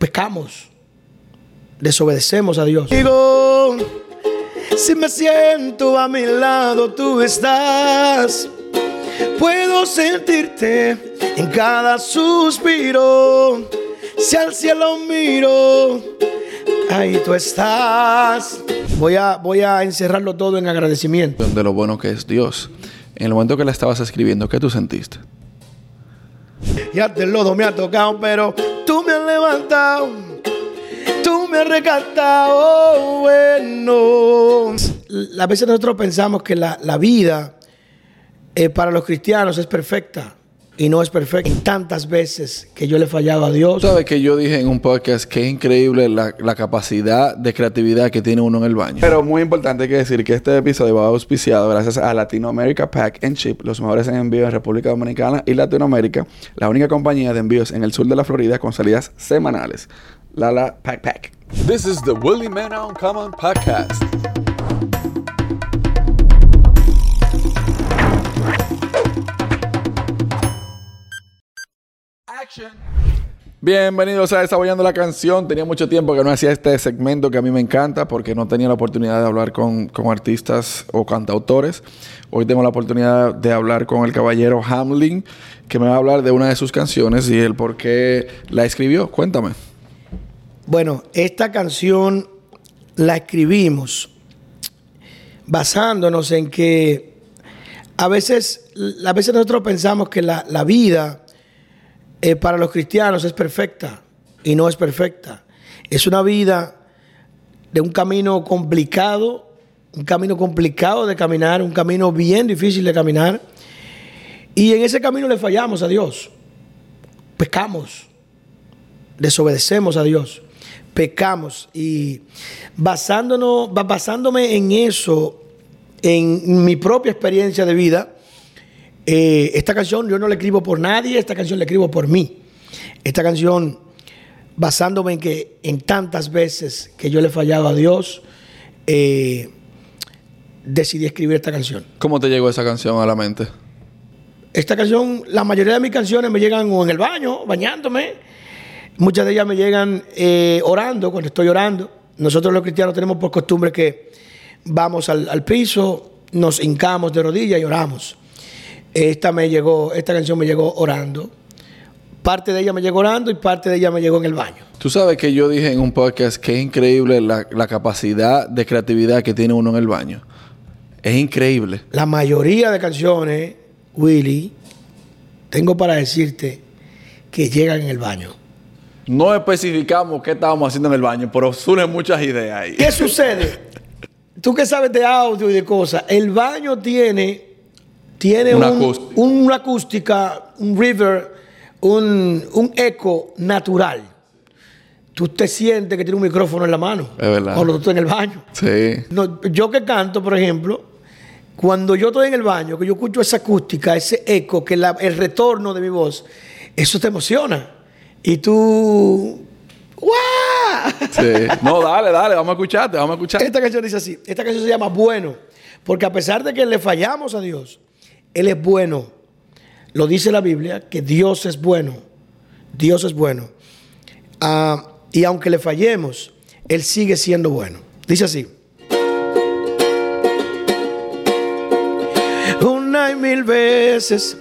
pecamos, desobedecemos a Dios. Digo, si me siento a mi lado, tú estás. Puedo sentirte en cada suspiro. Si al cielo miro, ahí tú estás. Voy a, voy a encerrarlo todo en agradecimiento. De lo bueno que es Dios. En el momento que la estabas escribiendo, ¿qué tú sentiste? Ya te lodo me ha tocado, pero levantado. Tú me has rescatado. Bueno. A veces nosotros pensamos que la, la vida eh, para los cristianos es perfecta y no es perfecta. Tantas veces que yo le he fallado a Dios. Sabes que yo dije en un podcast que es increíble la, la, capacidad de creatividad que tiene uno en el baño. Pero muy importante que decir que este episodio va auspiciado gracias a Latinoamérica Pack and Ship, los mejores en envío en República Dominicana y Latinoamérica, la única compañía de envíos en el sur de la Florida con salidas semanales. Lala Pack Pack. This is the Willie Man Uncommon Podcast. Bienvenidos a Desarrollando la Canción. Tenía mucho tiempo que no hacía este segmento que a mí me encanta porque no tenía la oportunidad de hablar con, con, artistas o cantautores. Hoy tengo la oportunidad de hablar con el caballero Hamlin, que me va a hablar de una de sus canciones y el por qué la escribió. Cuéntame. Bueno, esta canción la escribimos basándonos en que a veces, a veces nosotros pensamos que la, la vida eh, para los cristianos es perfecta y no es perfecta. Es una vida de un camino complicado, un camino complicado de caminar, un camino bien difícil de caminar. Y en ese camino le fallamos a Dios. Pecamos. Desobedecemos a Dios. Pecamos. Y basándonos, basándome en eso, en mi propia experiencia de vida, eh, esta canción yo no la escribo por nadie, esta canción la escribo por mí. Esta canción, basándome en que en tantas veces que yo le he fallado a Dios, eh, decidí escribir esta canción. ¿Cómo te llegó esa canción a la mente? Esta canción, la mayoría de mis canciones me llegan o en el baño, bañándome. Muchas de ellas me llegan eh, orando, cuando estoy orando. Nosotros los cristianos tenemos por costumbre que vamos al, al piso, nos hincamos de rodillas y oramos. Esta me llegó, esta canción me llegó orando. Parte de ella me llegó orando y parte de ella me llegó en el baño. Tú sabes que yo dije en un podcast que es increíble la, la capacidad de creatividad que tiene uno en el baño. Es increíble. La mayoría de canciones, Willy, tengo para decirte que llegan en el baño. No especificamos qué estábamos haciendo en el baño, pero surgen muchas ideas ahí. ¿Qué sucede? Tú que sabes de audio y de cosas, el baño tiene tiene una, un, acústica. una acústica, un river, un, un, eco natural. Tú te sientes que tiene un micrófono en la mano. Es verdad. Cuando tú estás en el baño. Sí. No, yo que canto, por ejemplo, cuando yo estoy en el baño, que yo escucho esa acústica, ese eco, que la, el retorno de mi voz, eso te emociona. Y tú. ¡Guau! Sí. No, dale, dale, vamos a escucharte, vamos a escuchar. Esta canción dice así: esta canción se llama Bueno, porque a pesar de que le fallamos a Dios, él es bueno. Lo dice la Biblia, que Dios es bueno. Dios es bueno. Uh, y aunque le fallemos, Él sigue siendo bueno. Dice así. Una y mil veces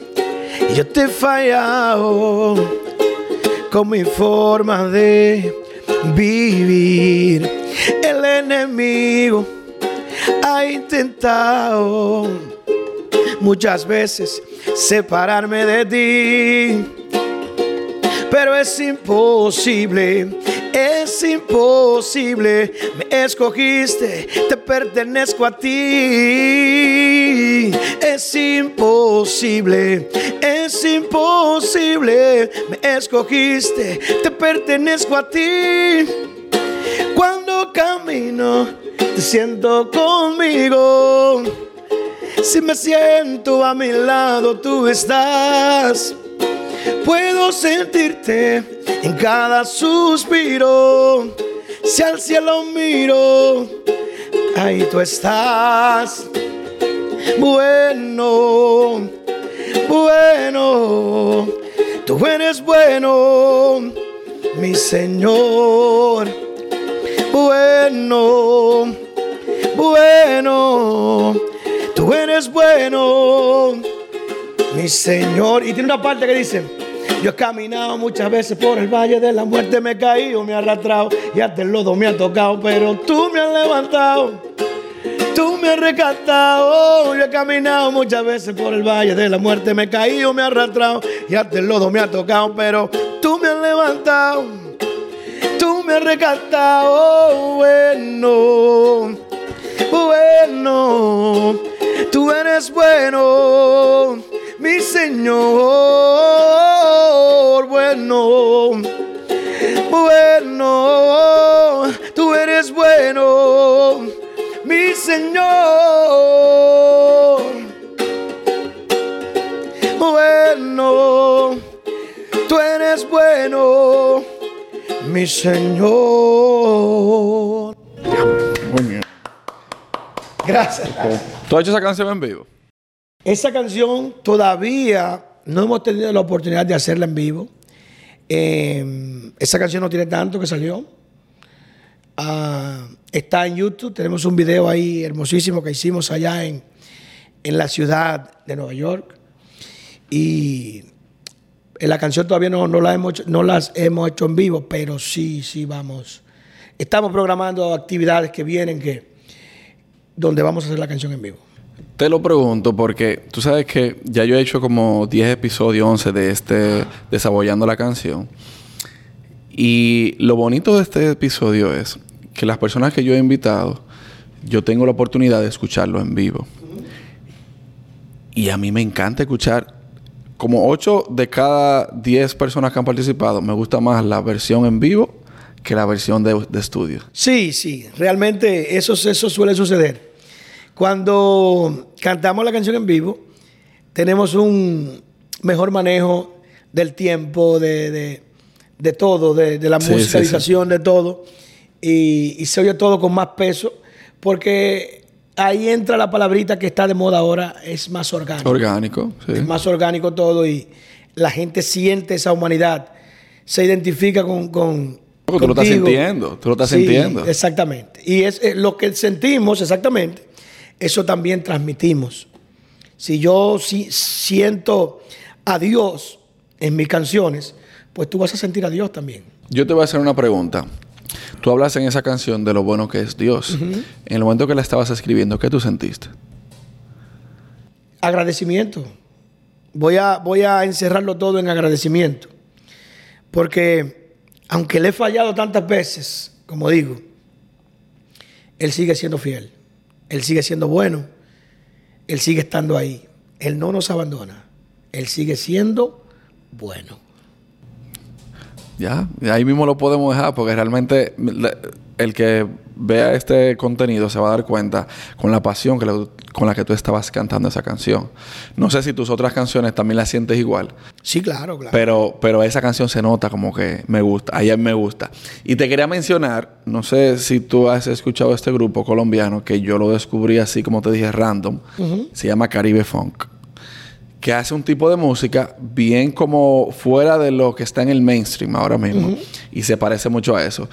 yo te he fallado con mi forma de vivir. El enemigo ha intentado muchas veces separarme de ti. Pero es imposible, es imposible. Me escogiste, te pertenezco a ti. Es imposible, es imposible. Me escogiste, te pertenezco a ti. Cuando camino, te siento conmigo. Si me siento a mi lado, tú estás. Puedo sentirte en cada suspiro. Si al cielo miro, ahí tú estás. Bueno, bueno, tú eres bueno. mi Señor. Bueno, bueno, tú eres bueno, mi Señor. Y tiene una parte que dice, yo he caminado muchas veces por el valle de la muerte, me he caído, me he arrastrado y hasta el lodo me ha tocado, pero tú me has levantado. Tú me has rescatado, yo he caminado muchas veces por el valle de la muerte, me he caído, me he arrastrado y hasta el lodo me ha tocado, pero tú me has levantado, tú me has rescatado, bueno, bueno, tú eres bueno, mi Señor, bueno, bueno, tú eres bueno mi Señor. Bueno, tú eres bueno, mi Señor. Gracias. ¿Tú has hecho esa canción en vivo? Esa canción todavía no hemos tenido la oportunidad de hacerla en vivo. Eh, esa canción no tiene tanto que salió. Ah, está en YouTube. Tenemos un video ahí hermosísimo que hicimos allá en, en la ciudad de Nueva York. Y la canción todavía no, no, la hemos, no las hemos hecho en vivo, pero sí, sí vamos. Estamos programando actividades que vienen que, donde vamos a hacer la canción en vivo. Te lo pregunto porque tú sabes que ya yo he hecho como 10 episodios, 11 de este Desabollando la canción. Y lo bonito de este episodio es que las personas que yo he invitado, yo tengo la oportunidad de escucharlo en vivo. Y a mí me encanta escuchar, como 8 de cada 10 personas que han participado, me gusta más la versión en vivo que la versión de, estudio. Sí, sí, realmente eso, eso suele suceder. Cuando cantamos la canción en vivo, tenemos un mejor manejo del tiempo, de, todo, de, la musicalización, de todo y, se oye todo con más peso, porque ahí entra la palabrita que está de moda ahora, es más orgánico. Orgánico, sí. Es más orgánico todo y la gente siente esa humanidad, se identifica con... con tú lo estás sintiendo, tú lo estás sintiendo. Exactamente. Y es, es lo que sentimos, exactamente, eso también transmitimos. Si yo si, siento a Dios en mis canciones, pues tú vas a sentir a Dios también. Yo te voy a hacer una pregunta. Tú hablas en esa canción de lo bueno que es Dios. En el momento que la estabas escribiendo, ¿qué tú sentiste? Agradecimiento. Voy a, voy a encerrarlo todo en agradecimiento. Porque aunque le he fallado tantas veces, como digo, Él sigue siendo fiel. Él sigue siendo bueno. Él sigue estando ahí. Él no nos abandona. Él sigue siendo bueno. Ya, ahí mismo lo podemos dejar porque realmente el que vea este contenido se va a dar cuenta con la pasión con la que tú estabas cantando esa canción. No sé si tus otras canciones también las sientes igual. Sí, claro, claro. Pero, pero esa canción se nota como que me gusta, a ella me gusta. Y te quería mencionar, no sé si tú has escuchado este grupo colombiano que yo lo descubrí así como te dije, random. Se llama Caribe Funk que hace un tipo de música bien como fuera de lo que está en el mainstream ahora mismo. Y se parece mucho a eso.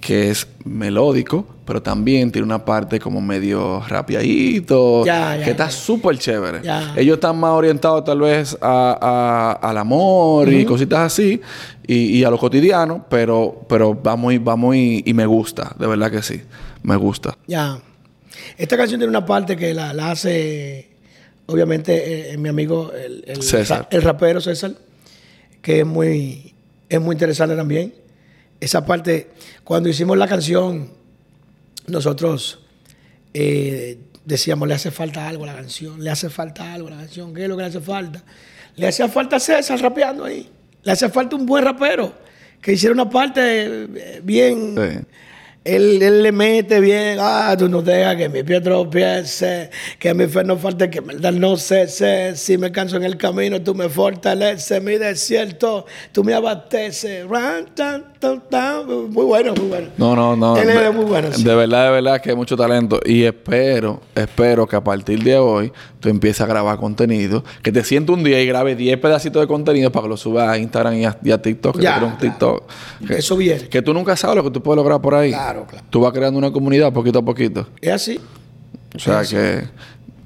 Que es melódico, pero también tiene una parte como medio rapiadito. que está súper chévere. Ellos están más orientados tal vez al amor y cositas así. Y, a lo cotidiano, pero, pero va muy, va muy... Y me gusta, de verdad que sí. Me gusta. Ya. Esta canción tiene una parte que la hace obviamente eh, mi amigo el, el, rapero César, que es muy, es muy interesante también. Esa parte, cuando hicimos la canción, nosotros eh, decíamos, le hace falta algo a la canción, le hace falta algo a la canción, ¿qué es lo que le hace falta? Le hacía falta César rapeando ahí, le hace falta un buen rapero que hiciera una parte eh, bien... Él, él, le mete bien, ah, tú no dejas que mi pie tropiece, que mi fe no falte, que verdad no sé, sé, si me canso en el camino, tú me fortaleces, mi desierto, tú me abasteces. Muy bueno, muy bueno. No, no, no. Él es muy bueno. De verdad, de verdad que hay mucho talento. Y espero, espero que a partir de hoy tú empieces a grabar contenido, que te sientes un día y grabe 10 pedacitos de contenido para que lo subas a Instagram y a, TikTok. Ya, que un TikTok. Que, Eso viene. Que tú nunca sabes lo que tú puedes lograr por ahí. Claro, claro. Tú vas creando una comunidad poquito a poquito. Es así. O sea que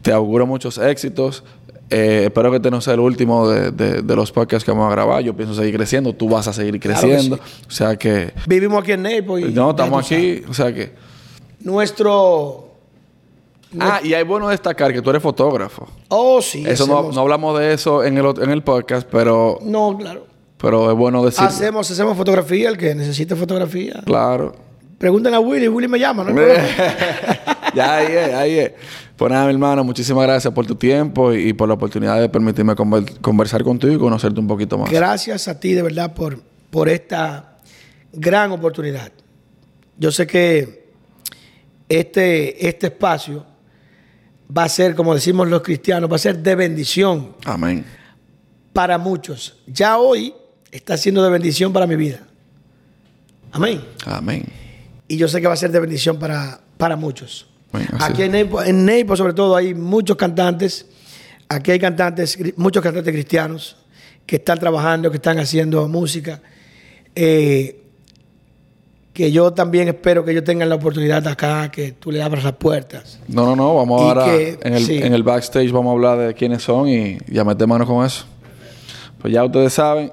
te auguro muchos éxitos. Eh, espero que este no sea el último de, de, de, los podcasts que vamos a grabar. Yo pienso seguir creciendo. Tú vas a seguir creciendo. Claro sí. O sea que... Vivimos aquí en Naples. No, estamos aquí. O sea que... Nuestro... Ah, y hay bueno destacar que tú eres fotógrafo. Oh, sí. Eso no, no, hablamos de eso en el, en el podcast, pero... No, claro. Pero es bueno decir. Hacemos, hacemos fotografía, el que necesite fotografía. Claro. Pregúntenle a Willy, Willy me llama, ¿no? ya, ahí es, ahí es. Pues nada, mi hermano, muchísimas gracias por tu tiempo y, y por la oportunidad de permitirme conver conversar contigo y conocerte un poquito más. Gracias a ti, de verdad, por, por esta gran oportunidad. Yo sé que este, este espacio va a ser, como decimos los cristianos, va a ser de bendición. Amén. Para muchos. Ya hoy está siendo de bendición para mi vida. Amén. Amén. Y yo sé que va a ser de bendición para, para muchos. Bueno, Aquí en Neipo, en Neipo, sobre todo, hay muchos cantantes. Aquí hay cantantes, muchos cantantes cristianos que están trabajando, que están haciendo música. Eh, que yo también espero que ellos tengan la oportunidad acá, que tú le abras las puertas. No, no, no. Vamos ahora que, en, el, sí. en el backstage, vamos a hablar de quiénes son y ya meter mano con eso. Pues ya ustedes saben.